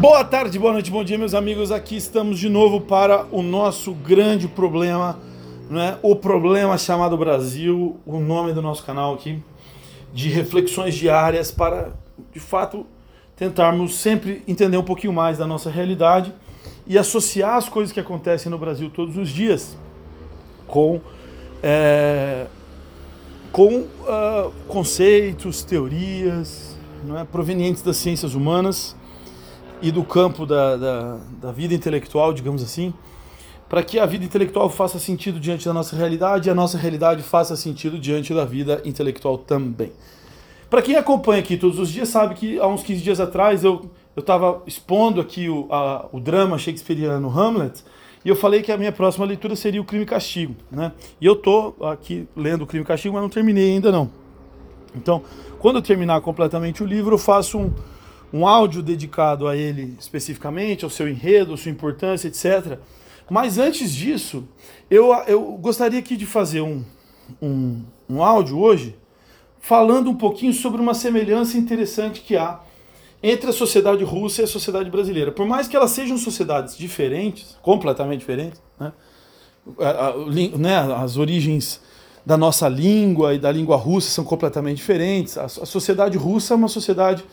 Boa tarde, boa noite, bom dia, meus amigos. Aqui estamos de novo para o nosso grande problema, né? O problema chamado Brasil, o nome do nosso canal aqui, de reflexões diárias para, de fato, tentarmos sempre entender um pouquinho mais da nossa realidade e associar as coisas que acontecem no Brasil todos os dias com é, com uh, conceitos, teorias, é, provenientes das ciências humanas e do campo da, da, da vida intelectual, digamos assim, para que a vida intelectual faça sentido diante da nossa realidade e a nossa realidade faça sentido diante da vida intelectual também. Para quem acompanha aqui todos os dias, sabe que há uns 15 dias atrás eu estava expondo aqui o, a, o drama shakespeariano Hamlet e eu falei que a minha próxima leitura seria o Crime e Castigo. Né? E eu estou aqui lendo o Crime e Castigo, mas não terminei ainda não. Então, quando eu terminar completamente o livro, eu faço um, um áudio dedicado a ele especificamente, ao seu enredo, à sua importância, etc. Mas antes disso, eu, eu gostaria aqui de fazer um, um, um áudio hoje falando um pouquinho sobre uma semelhança interessante que há entre a sociedade russa e a sociedade brasileira. Por mais que elas sejam sociedades diferentes, completamente diferentes, né? Né? as origens da nossa língua e da língua russa são completamente diferentes. A sociedade russa é uma sociedade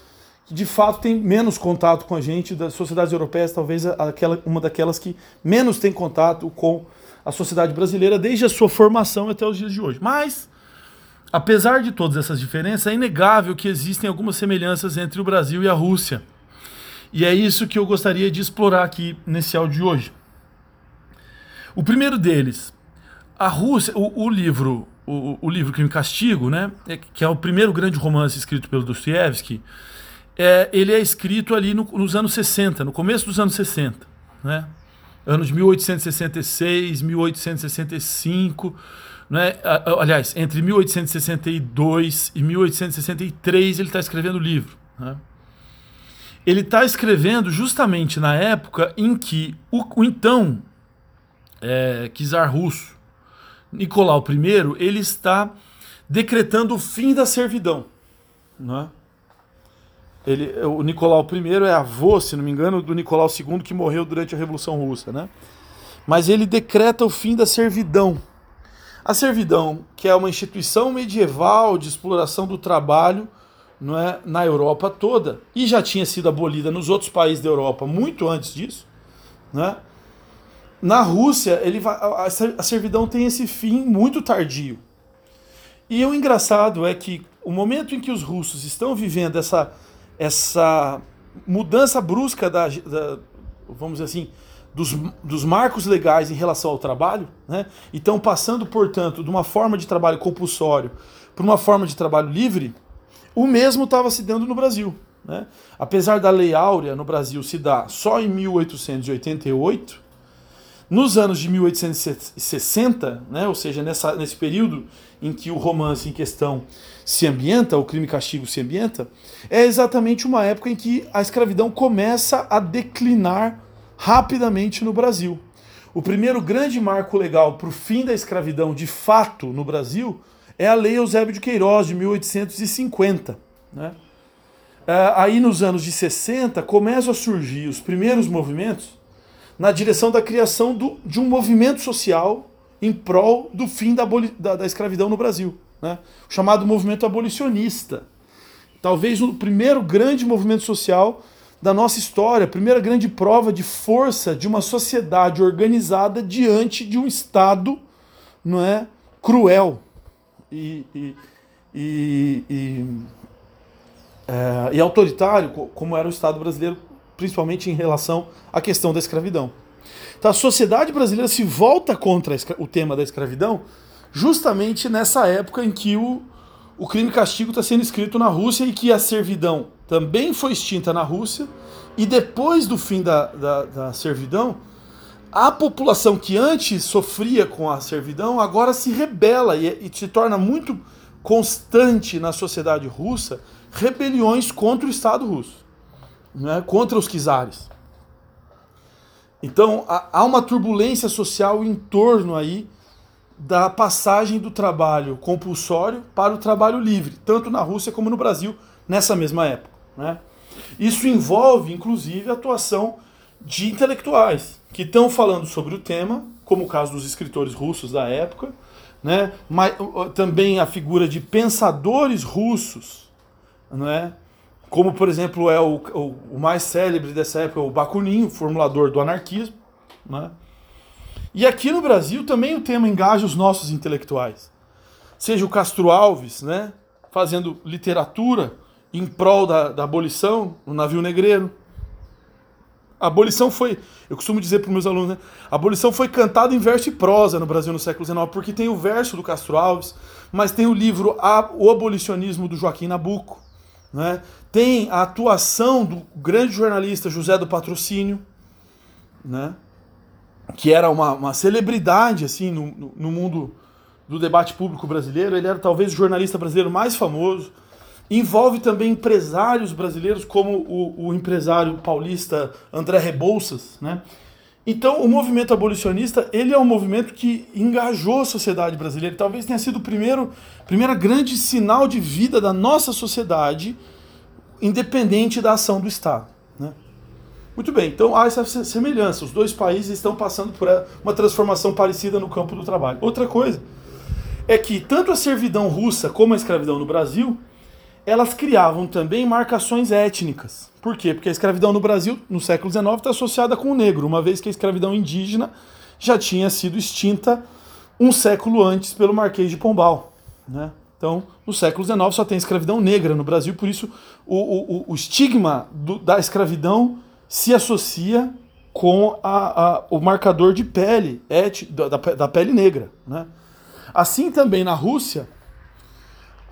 de fato tem menos contato com a gente, das sociedades europeias, talvez aquela, uma daquelas que menos tem contato com a sociedade brasileira desde a sua formação até os dias de hoje. Mas, apesar de todas essas diferenças, é inegável que existem algumas semelhanças entre o Brasil e a Rússia. E é isso que eu gostaria de explorar aqui nesse áudio de hoje. O primeiro deles, a Rússia, o, o livro, o, o livro Crime e Castigo, né, é, que é o primeiro grande romance escrito pelo Dostoiévski, é, ele é escrito ali no, nos anos 60, no começo dos anos 60, né? Anos 1866, 1865, né? aliás, entre 1862 e 1863 ele está escrevendo o livro. Né? Ele está escrevendo justamente na época em que o, o então é, czar russo, Nicolau I, ele está decretando o fim da servidão. Né? Ele, o Nicolau I é avô, se não me engano, do Nicolau II que morreu durante a Revolução Russa, né? Mas ele decreta o fim da servidão. A servidão, que é uma instituição medieval de exploração do trabalho, não é, na Europa toda, e já tinha sido abolida nos outros países da Europa muito antes disso, né? Na Rússia, ele vai, a, a servidão tem esse fim muito tardio. E o engraçado é que o momento em que os russos estão vivendo essa essa mudança brusca da, da vamos dizer assim, dos, dos marcos legais em relação ao trabalho, né? então passando, portanto, de uma forma de trabalho compulsório para uma forma de trabalho livre, o mesmo estava se dando no Brasil. Né? Apesar da Lei Áurea no Brasil se dar só em 1888, nos anos de 1860, né, ou seja, nessa, nesse período em que o romance em questão se ambienta, o crime e castigo se ambienta, é exatamente uma época em que a escravidão começa a declinar rapidamente no Brasil. O primeiro grande marco legal para o fim da escravidão de fato no Brasil é a Lei Eusébio de Queiroz, de 1850. Né? É, aí nos anos de 60 começam a surgir os primeiros movimentos na direção da criação do, de um movimento social em prol do fim da, da, da escravidão no Brasil, né? o chamado movimento abolicionista. Talvez o primeiro grande movimento social da nossa história, a primeira grande prova de força de uma sociedade organizada diante de um Estado não é, cruel e, e, e, e, é, e autoritário, como era o Estado brasileiro principalmente em relação à questão da escravidão. Então a sociedade brasileira se volta contra o tema da escravidão justamente nessa época em que o, o crime castigo está sendo escrito na Rússia e que a servidão também foi extinta na Rússia, e depois do fim da, da, da servidão, a população que antes sofria com a servidão agora se rebela e, e se torna muito constante na sociedade russa rebeliões contra o Estado russo né, contra os czares. Então há uma turbulência social em torno aí da passagem do trabalho compulsório para o trabalho livre, tanto na Rússia como no Brasil nessa mesma época. Né? Isso envolve, inclusive, a atuação de intelectuais que estão falando sobre o tema, como o caso dos escritores russos da época, né? Mas, também a figura de pensadores russos, não é? Como por exemplo é o, o, o, mais célebre dessa época, o Bakunin, formulador do anarquismo. Né? E aqui no Brasil também o tema engaja os nossos intelectuais. Seja o Castro Alves, né? fazendo literatura em prol da, da abolição no navio negreiro. A abolição foi, eu costumo dizer para os meus alunos, né? a abolição foi cantada em verso e prosa no Brasil no século XIX, porque tem o verso do Castro Alves, mas tem o livro O Abolicionismo do Joaquim Nabuco, né? tem a atuação do grande jornalista José do Patrocínio, né? que era uma, uma celebridade assim no, no, mundo do debate público brasileiro, ele era talvez o jornalista brasileiro mais famoso. Envolve também empresários brasileiros, como o, o empresário paulista André Rebouças. Né? Então, o movimento abolicionista ele é um movimento que engajou a sociedade brasileira. Talvez tenha sido o primeiro primeira grande sinal de vida da nossa sociedade, independente da ação do Estado. Né? Muito bem, então há essa semelhança. Os dois países estão passando por uma transformação parecida no campo do trabalho. Outra coisa é que tanto a servidão russa como a escravidão no Brasil, elas criavam também marcações étnicas. Por quê? Porque a escravidão no Brasil, no século XIX, está associada com o negro, uma vez que a escravidão indígena já tinha sido extinta um século antes pelo Marquês de Pombal. Né? Então, no século XIX só tem escravidão negra no Brasil, por isso o, o, o estigma do, da escravidão se associa com a, a, o marcador de pele, et, da, da pele negra. Né? Assim também na Rússia,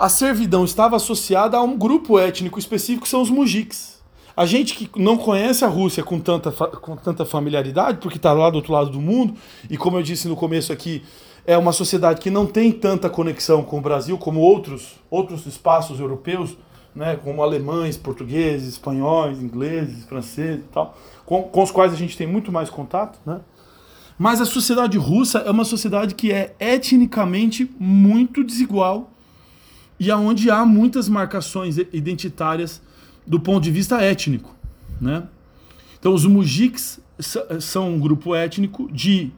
a servidão estava associada a um grupo étnico específico, que são os mujiks. A gente que não conhece a Rússia com tanta, com tanta familiaridade, porque está lá do outro lado do mundo, e como eu disse no começo aqui, é uma sociedade que não tem tanta conexão com o Brasil como outros, outros espaços europeus, né, como alemães, portugueses, espanhóis, ingleses, franceses e tal, com, com os quais a gente tem muito mais contato, né? Mas a sociedade russa é uma sociedade que é etnicamente muito desigual e aonde há muitas marcações identitárias do ponto de vista étnico, né? Então os mujiks são um grupo étnico de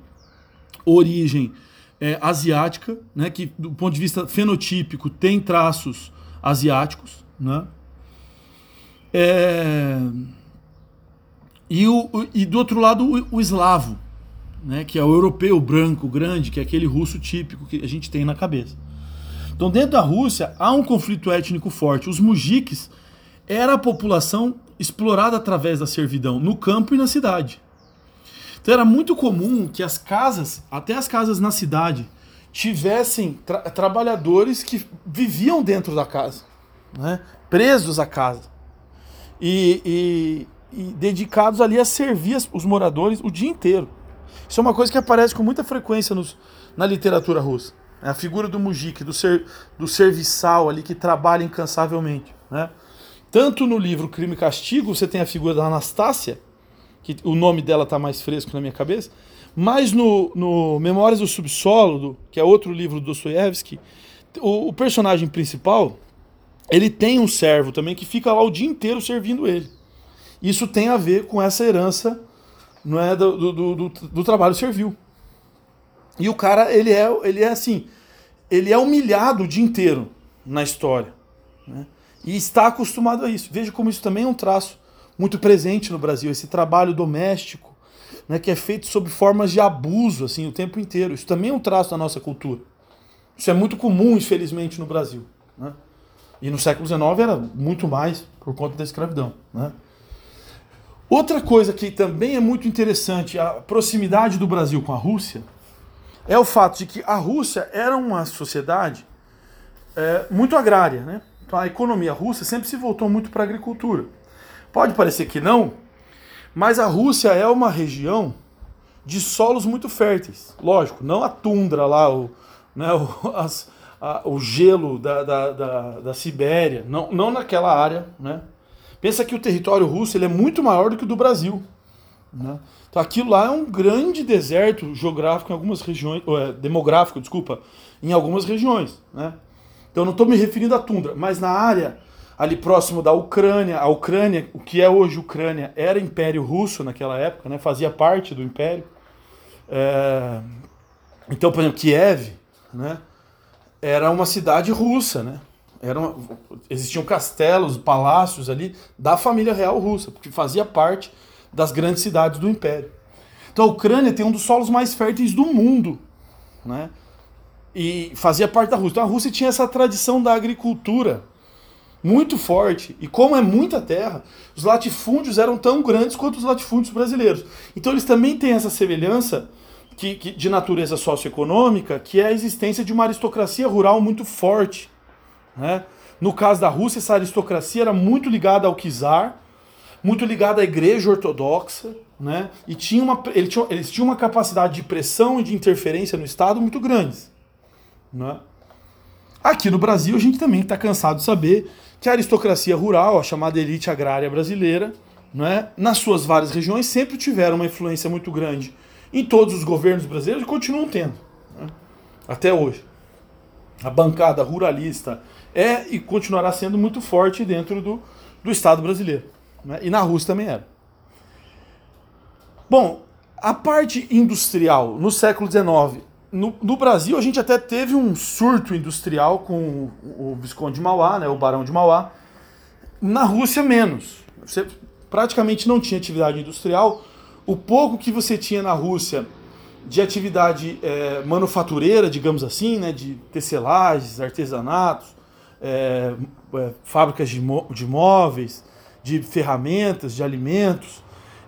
origem é, asiática, né, que do ponto de vista fenotípico tem traços asiáticos, né? É... E, o, e do outro lado o, o eslavo, né, que é o europeu branco, grande, que é aquele russo típico que a gente tem na cabeça. Então, dentro da Rússia, há um conflito étnico forte. Os mujiks era a população explorada através da servidão, no campo e na cidade. Então, era muito comum que as casas, até as casas na cidade, tivessem tra trabalhadores que viviam dentro da casa, né, presos à casa. E, e, e dedicados ali a servir os moradores o dia inteiro. Isso é uma coisa que aparece com muita frequência nos, na literatura russa. É a figura do mujik, do, ser, do serviçal ali que trabalha incansavelmente. Né? Tanto no livro Crime e Castigo, você tem a figura da Anastácia, que o nome dela está mais fresco na minha cabeça, mas no, no Memórias do Subsolo, que é outro livro do Dostoiévski, o, o personagem principal, ele tem um servo também que fica lá o dia inteiro servindo ele. Isso tem a ver com essa herança não é do, do, do, do, trabalho servil. E o cara, ele é, ele é assim, ele é humilhado o dia inteiro na história. Né? E está acostumado a isso. Veja como isso também é um traço muito presente no Brasil, esse trabalho doméstico, né, que é feito sob formas de abuso assim o tempo inteiro. Isso também é um traço da nossa cultura. Isso é muito comum, infelizmente, no Brasil. Né? E no século XIX era muito mais por conta da escravidão. Né? Outra coisa que também é muito interessante, a proximidade do Brasil com a Rússia, é o fato de que a Rússia era uma sociedade é, muito agrária. Né? Então a economia russa sempre se voltou muito para a agricultura. Pode parecer que não, mas a Rússia é uma região de solos muito férteis. Lógico, não a tundra lá, o, né, o, as, a, o gelo da, da, da, da Sibéria, não, não naquela área, né? Pensa que o território russo ele é muito maior do que o do Brasil. Né? Então aquilo lá é um grande deserto geográfico em algumas regiões, é, demográfico, desculpa, em algumas regiões. Né? Então eu não estou me referindo à tundra, mas na área ali próximo da Ucrânia. A Ucrânia, o que é hoje Ucrânia, era Império Russo naquela época, né? fazia parte do Império. É... Então, por exemplo, Kiev né? era uma cidade russa. Né? Era uma... Existiam castelos, palácios ali da família real russa, porque fazia parte das grandes cidades do Império. Então a Ucrânia tem um dos solos mais férteis do mundo. Né? E fazia parte da Rússia. Então a Rússia tinha essa tradição da agricultura muito forte. E como é muita terra, os latifúndios eram tão grandes quanto os latifúndios brasileiros. Então eles também têm essa semelhança que, que, de natureza socioeconômica, que é a existência de uma aristocracia rural muito forte. Né? No caso da Rússia, essa aristocracia era muito ligada ao czar, muito ligada à igreja ortodoxa, né? e tinha uma, eles, tinham, eles tinham uma capacidade de pressão e de interferência no Estado muito grandes. Né? Aqui no Brasil, a gente também está cansado de saber que a aristocracia rural, a chamada elite agrária brasileira, né, nas suas várias regiões, sempre tiveram uma influência muito grande em todos os governos brasileiros e continuam tendo, né, até hoje. A bancada ruralista é e continuará sendo muito forte dentro do, do Estado brasileiro. Né, e na Rússia também era. Bom, a parte industrial no século XIX no, no, Brasil, a gente até teve um surto industrial com o, Visconde de Mauá, né, o Barão de Mauá. Na Rússia, menos. Você praticamente não tinha atividade industrial. O pouco que você tinha na Rússia de atividade é, manufatureira, digamos assim, né, de tecelagens, artesanatos, é, é, fábricas de, de móveis, de ferramentas, de alimentos,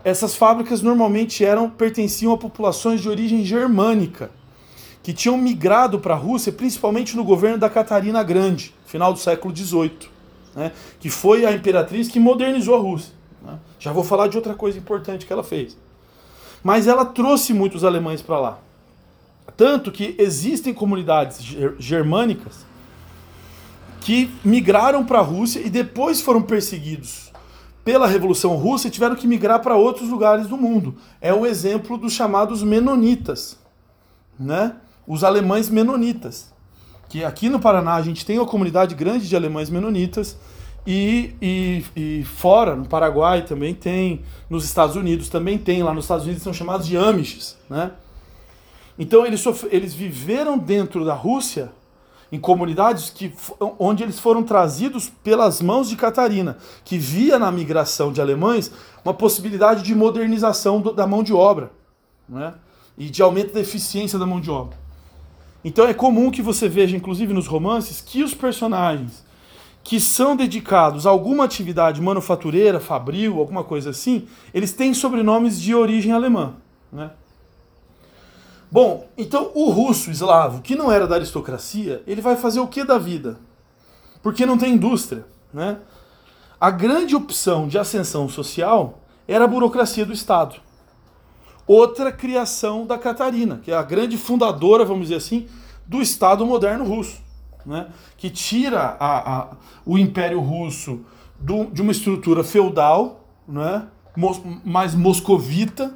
essas fábricas normalmente eram pertenciam a populações de origem germânica que tinham migrado para a Rússia, principalmente no governo da Catarina Grande, final do século XVIII, né, que foi a imperatriz que modernizou a Rússia. Né. Já vou falar de outra coisa importante que ela fez. Mas ela trouxe muitos alemães para lá. Tanto que existem comunidades germânicas que migraram para a Rússia e depois foram perseguidos pela Revolução Russa e tiveram que migrar para outros lugares do mundo. É o exemplo dos chamados menonitas, né? os alemães menonitas. Que aqui no Paraná a gente tem uma comunidade grande de alemães menonitas e, e, e, fora, no Paraguai também tem, nos Estados Unidos também tem, lá nos Estados Unidos são chamados de Amishes, né? Então eles, eles viveram dentro da Rússia em comunidades que, onde eles foram trazidos pelas mãos de Catarina, que via na migração de alemães uma possibilidade de modernização do, da mão de obra né? e de aumento da eficiência da mão de obra. Então é comum que você veja, inclusive nos romances, que os personagens que são dedicados a alguma atividade manufatureira, fabril, alguma coisa assim, eles têm sobrenomes de origem alemã. Né? Bom, então o russo eslavo, que não era da aristocracia, ele vai fazer o que da vida? Porque não tem indústria. Né? A grande opção de ascensão social era a burocracia do Estado outra criação da Catarina, que é a grande fundadora, vamos dizer assim, do Estado moderno russo, né? que tira a, a, o Império Russo do, de uma estrutura feudal, né? Mos, mais moscovita,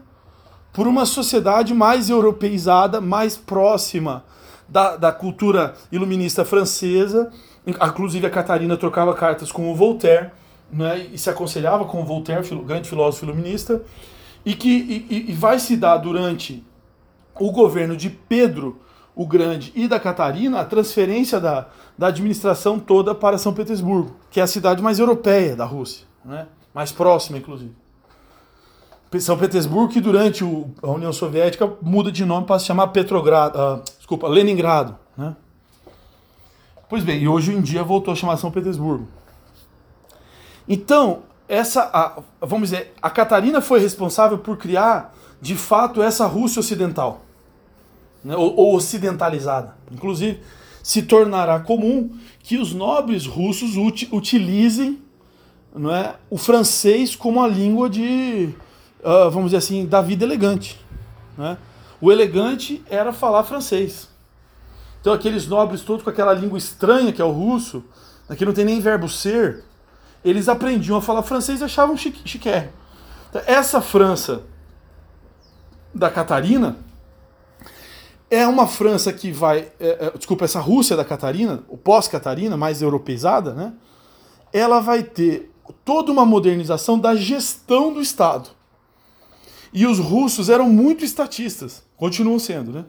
por uma sociedade mais europeizada, mais próxima da, da cultura iluminista francesa. Inclusive a Catarina trocava cartas com o Voltaire, né? e se aconselhava com o Voltaire, grande filósofo iluminista e que e, e vai se dar durante o governo de Pedro o Grande e da Catarina a transferência da, da administração toda para São Petersburgo, que é a cidade mais europeia da Rússia, né? mais próxima, inclusive. São Petersburgo, que durante o, a União Soviética muda de nome para se chamar Petrogrado, uh, desculpa, Leningrado. Né? Pois bem, e hoje em dia voltou a chamar São Petersburgo. Então, essa, a, vamos dizer, a Catarina foi responsável por criar, de fato, essa Rússia ocidental, né, ou, ou ocidentalizada. Inclusive, se tornará comum que os nobres russos ut, utilizem não é, o francês como a língua de, uh, vamos dizer assim, da vida elegante. Né? O elegante era falar francês. Então aqueles nobres todos com aquela língua estranha que é o russo, aqui não tem nem verbo ser, eles aprendiam a falar francês e achavam chique. Então, essa França da Catarina é uma França que vai. É, é, desculpa, essa Rússia da Catarina, o pós-Catarina, mais europeizada, né? ela vai ter toda uma modernização da gestão do Estado. E os russos eram muito estatistas, continuam sendo, né?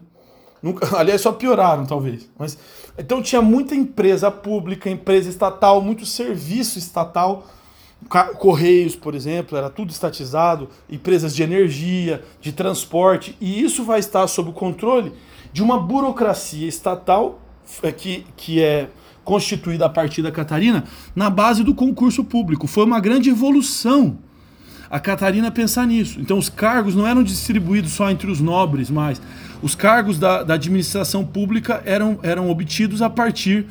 Nunca, aliás, só pioraram, talvez. Mas, então tinha muita empresa pública, empresa estatal, muito serviço estatal. Correios, por exemplo, era tudo estatizado, empresas de energia, de transporte, e isso vai estar sob o controle de uma burocracia estatal é, que, que é constituída a partir da Catarina na base do concurso público. Foi uma grande evolução a Catarina pensar nisso. Então os cargos não eram distribuídos só entre os nobres, mas os cargos da, da administração pública eram, eram obtidos a partir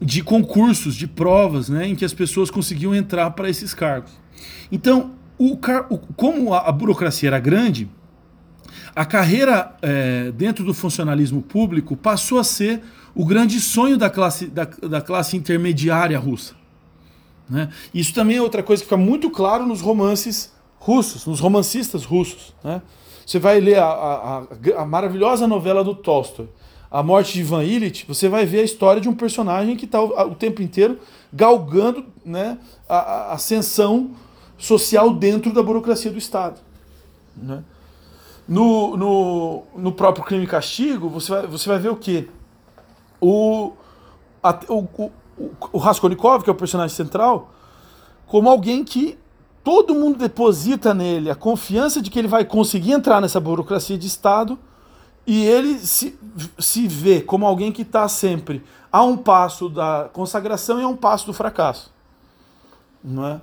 de concursos, de provas, né, em que as pessoas conseguiam entrar para esses cargos. Então, o, o como a, a, burocracia era grande, a carreira é, dentro do funcionalismo público passou a ser o grande sonho da classe, da, da classe intermediária russa. Né? Isso também é outra coisa que fica muito claro nos romances russos, nos romancistas russos. Né? Você vai ler a, a, a, maravilhosa novela do Tolstói, A Morte de Ivan Illich, você vai ver a história de um personagem que está o, o, tempo inteiro galgando né, a, ascensão social dentro da burocracia do Estado. Né? No, no, no próprio Crime e Castigo, você vai, você vai ver o quê? O, o Raskolnikov, que é o personagem central, como alguém que todo mundo deposita nele a confiança de que ele vai conseguir entrar nessa burocracia de Estado e ele se, se vê como alguém que está sempre a um passo da consagração e a um passo do fracasso. Não é?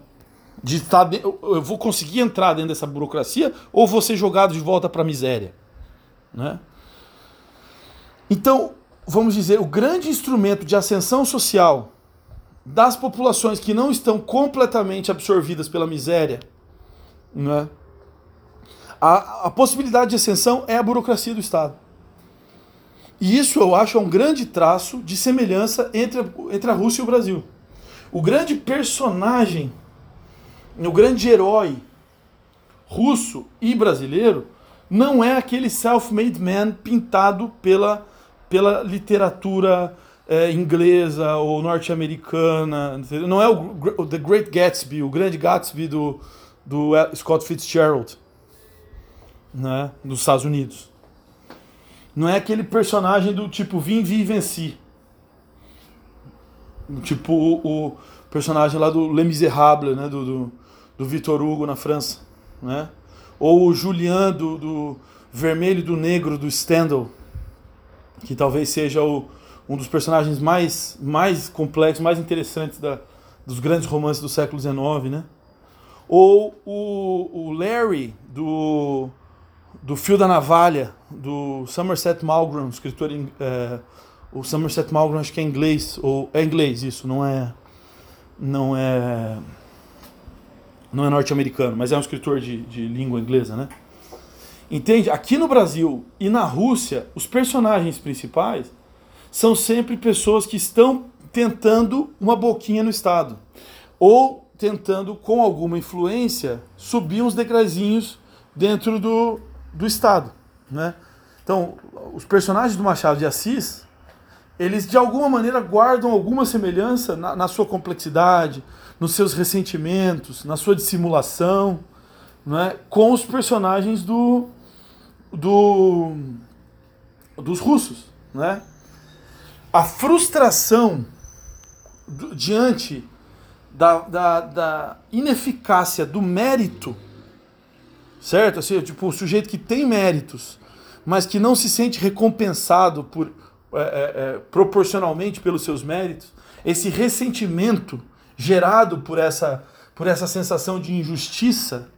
De estar, tá eu vou conseguir entrar dentro dessa burocracia ou vou ser jogado de volta para a miséria. Né? Então, vamos dizer, o grande instrumento de ascensão social das populações que não estão completamente absorvidas pela miséria, né? a, a possibilidade de ascensão é a burocracia do Estado. E isso eu acho é um grande traço de semelhança entre, entre a Rússia e o Brasil. O grande personagem, o grande herói russo e brasileiro não é aquele self-made man pintado pela pela literatura é, inglesa ou norte-americana. Não é o, o, The Great Gatsby, o grande Gatsby do, do Scott Fitzgerald, né, dos Estados Unidos. Não é aquele personagem do tipo vim, vi e venci. Tipo o, o personagem lá do Les Miserables, né, do, do, do Victor Hugo na França. Né? Ou o Julian do, do Vermelho do Negro do Stendhal que talvez seja o, um dos personagens mais, mais complexos, mais interessantes da, dos grandes romances do século XIX, né? Ou o, o Larry do, do Fio da Navalha, do Somerset Maugham, escritor é, o Somerset Maugham acho que é inglês ou é inglês isso, não é não é não é norte-americano, mas é um escritor de, de língua inglesa, né? Entende? Aqui no Brasil e na Rússia, os personagens principais são sempre pessoas que estão tentando uma boquinha no Estado. Ou tentando, com alguma influência, subir uns degraizinhos dentro do, do Estado. Né? Então, os personagens do Machado de Assis, eles de alguma maneira guardam alguma semelhança na, na sua complexidade, nos seus ressentimentos, na sua dissimulação, né, com os personagens do, do, dos russos. Né? A frustração diante da, da, da, ineficácia do mérito, certo? Assim, tipo, o sujeito que tem méritos, mas que não se sente recompensado por, é, é, é proporcionalmente pelos seus méritos, esse ressentimento gerado por essa, por essa sensação de injustiça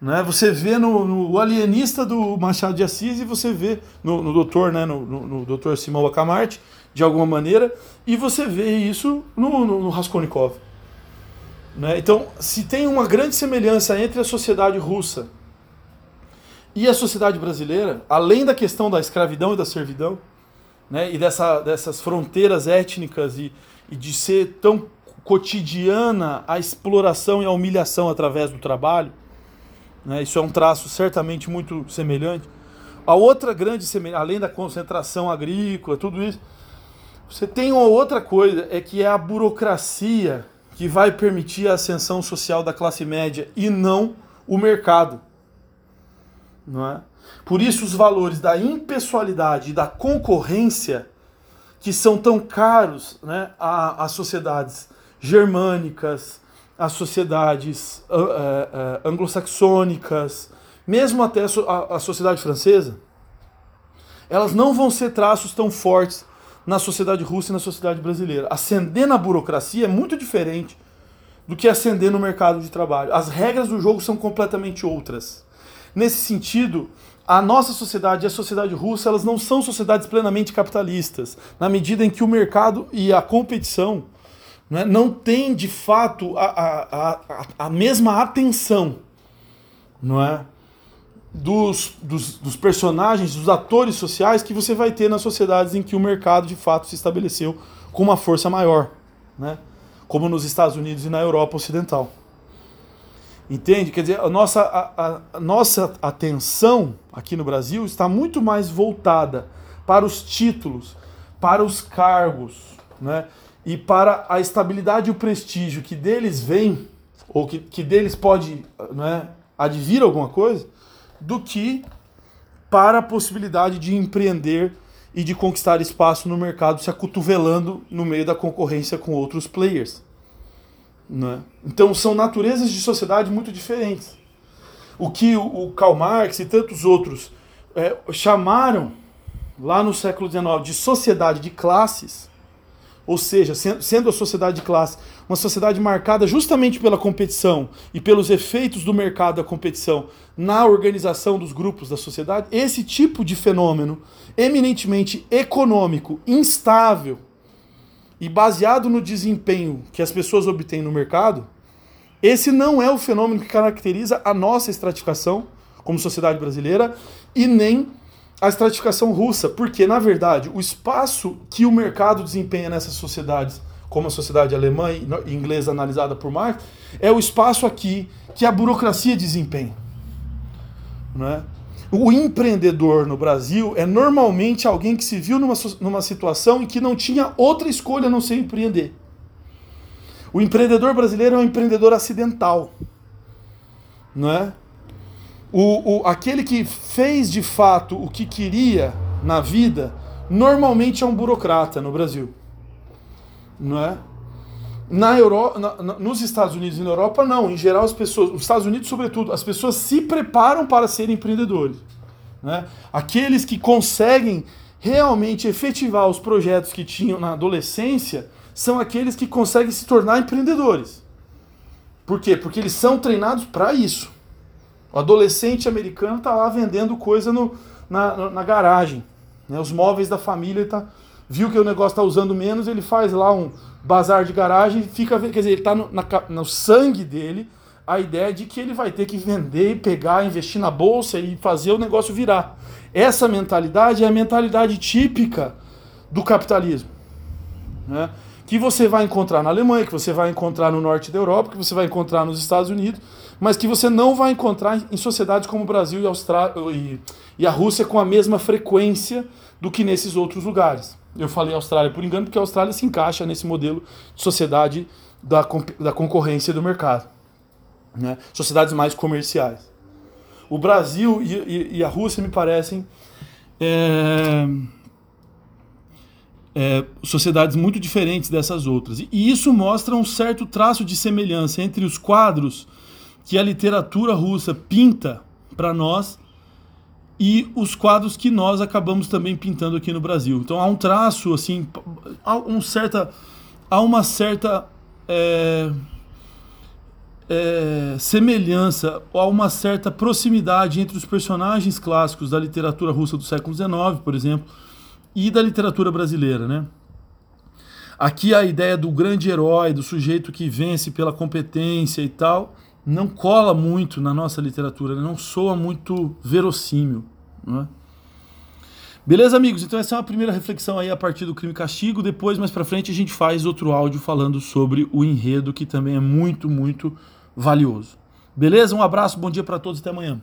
né? Você vê no, no alienista do Machado de Assis e você vê no, no doutor, né? no, no, no doutor Simão Bacamarte, de alguma maneira, e você vê isso no, no, no Raskolnikov. Né? Então, se tem uma grande semelhança entre a sociedade russa e a sociedade brasileira, além da questão da escravidão e da servidão, né? e dessa, dessas fronteiras étnicas e, e de ser tão cotidiana a exploração e a humilhação através do trabalho, né? Isso é um traço certamente muito semelhante. A outra grande semelhança, além da concentração agrícola, tudo isso, você tem uma outra coisa, é que é a burocracia que vai permitir a ascensão social da classe média e não o mercado. Não é? Por isso os valores da impessoalidade e da concorrência que são tão caros né, às sociedades germânicas, às sociedades uh, uh, anglo-saxônicas, mesmo até a, a sociedade francesa, elas não vão ser traços tão fortes na sociedade russa e na sociedade brasileira. Ascender na burocracia é muito diferente do que ascender no mercado de trabalho. As regras do jogo são completamente outras. Nesse sentido, a nossa sociedade e a sociedade russa elas não são sociedades plenamente capitalistas, na medida em que o mercado e a competição né, não têm de fato a, a, a, a mesma atenção, não é? dos, dos, dos, personagens, dos atores sociais que você vai ter nas sociedades em que o mercado de fato se estabeleceu com uma força maior, né? como nos Estados Unidos e na Europa Ocidental. Entende? Quer dizer, a nossa, a, a nossa atenção aqui no Brasil está muito mais voltada para os títulos, para os cargos, né? E para a estabilidade e o prestígio que deles vem, ou que, que deles pode né, advir alguma coisa, do que para a possibilidade de empreender e de conquistar espaço no mercado se acotovelando no meio da concorrência com outros players. Né? Então são naturezas de sociedade muito diferentes. O que o Karl Marx e tantos outros é, chamaram lá no século XIX de sociedade de classes, ou seja, sendo a sociedade de classe uma sociedade marcada justamente pela competição e pelos efeitos do mercado da competição na organização dos grupos da sociedade, esse tipo de fenômeno eminentemente econômico, instável e baseado no desempenho que as pessoas obtêm no mercado, esse não é o fenômeno que caracteriza a nossa estratificação como sociedade brasileira e nem a estratificação russa, porque na verdade o espaço que o mercado desempenha nessas sociedades como a sociedade alemã e inglesa analisada por Marx, é o espaço aqui que a burocracia desempenha. Né? O empreendedor no Brasil é normalmente alguém que se viu numa, numa situação em que não tinha outra escolha a não ser empreender. O empreendedor brasileiro é um empreendedor acidental. Não é? O, o, aquele que fez de fato o que queria na vida, normalmente é um burocrata no Brasil não é? Na Europa, na, nos Estados Unidos e na Europa, não. Em geral, as pessoas, os Estados Unidos, sobretudo, as pessoas se preparam para serem empreendedores. Né? Aqueles que conseguem realmente efetivar os projetos que tinham na adolescência são aqueles que conseguem se tornar empreendedores. Por quê? Porque eles são treinados para isso. O adolescente americano está lá vendendo coisa no, na, na garagem. Né? Os móveis da família está viu que o negócio está usando menos, ele faz lá um bazar de garagem, fica, quer dizer, ele está no, no sangue dele a ideia de que ele vai ter que vender, pegar, investir na bolsa e fazer o negócio virar. Essa mentalidade é a mentalidade típica do capitalismo, né? Que você vai encontrar na Alemanha, que você vai encontrar no norte da Europa, que você vai encontrar nos Estados Unidos, mas que você não vai encontrar em sociedades como o Brasil e, e a Rússia com a mesma frequência do que nesses outros lugares. Eu falei Austrália por engano, porque a Austrália se encaixa nesse modelo de sociedade da, da concorrência do mercado. Né? Sociedades mais comerciais. O Brasil e, e, e a Rússia me parecem é, é, sociedades muito diferentes dessas outras. E isso mostra um certo traço de semelhança entre os quadros que a literatura russa pinta para nós e os quadros que nós acabamos também pintando aqui no Brasil. Então há um traço assim, há, um certa, há uma certa é, é, semelhança, há uma certa proximidade entre os personagens clássicos da literatura russa do século XIX, por exemplo, e da literatura brasileira, né? Aqui a ideia do grande herói, do sujeito que vence pela competência e tal, não cola muito na nossa literatura, não soa muito verossímil. Não é? Beleza, amigos? Então essa é uma primeira reflexão aí a partir do crime e castigo. Depois, mais para frente, a gente faz outro áudio falando sobre o enredo, que também é muito, muito valioso. Beleza? Um abraço, bom dia para todos, até amanhã.